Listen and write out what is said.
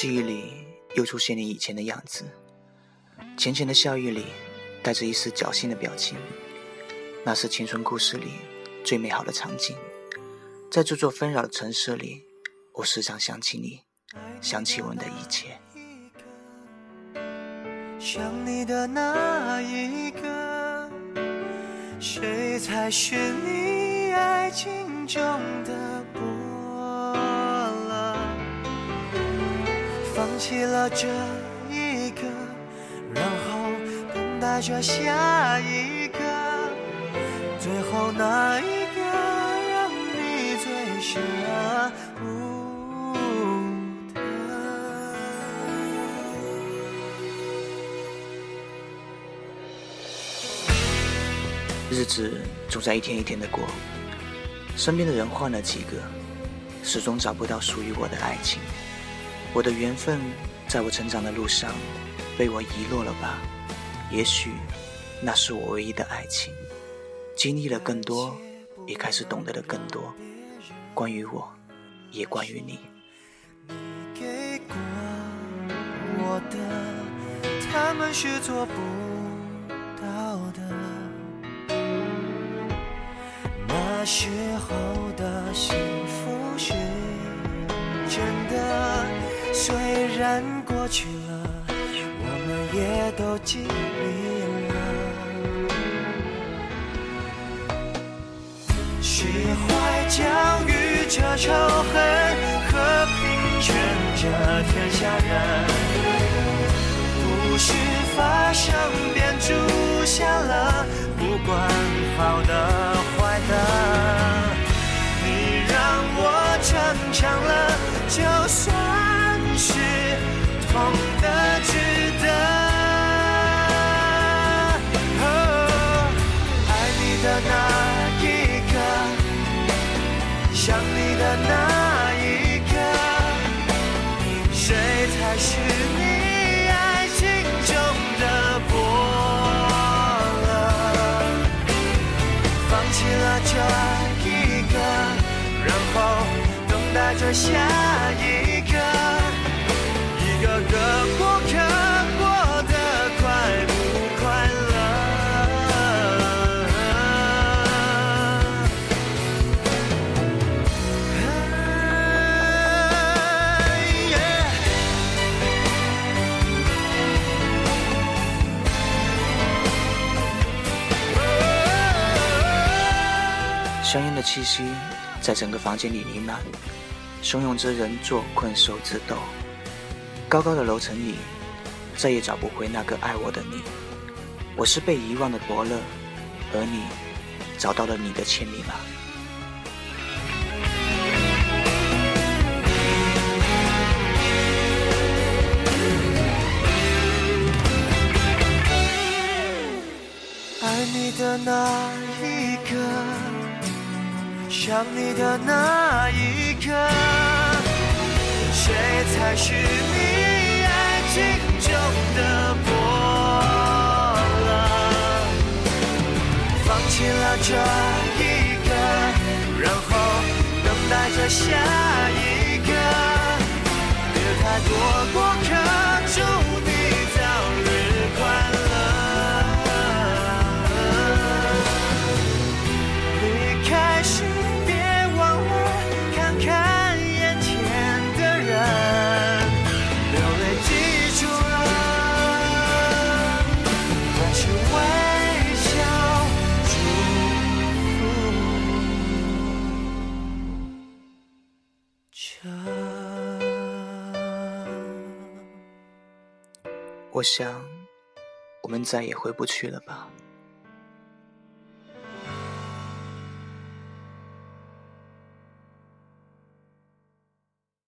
记忆里又出现你以前的样子，浅浅的笑意里带着一丝侥幸的表情。那是青春故事里最美好的场景。在这座纷扰的城市里，我时常想起你，想起我们的一切。想你的那一个，谁才是你爱情中的波放弃了这一个，然后等待着下一个，最后那一个让你最舍不得。日子总在一天一天的过，身边的人换了几个，始终找不到属于我的爱情。我的缘分在我成长的路上被我遗落了吧？也许那是我唯一的爱情。经历了更多，也开始懂得了更多，关于我，也关于你。给过我的，他们是做不到的。那时候的心然过去了，我们也都经历了。释怀教育着仇恨，和平劝着天下人。这一个，然后等待着下一个，香烟的气息在整个房间里弥漫，汹涌着人做困兽之斗。高高的楼层里，再也找不回那个爱我的你。我是被遗忘的伯乐，而你找到了你的千里马。爱你的那一刻，想你的那一刻，谁才是你爱情中的波澜？放弃了这一个，然后等待着下一个，别太多过客我想，我们再也回不去了吧。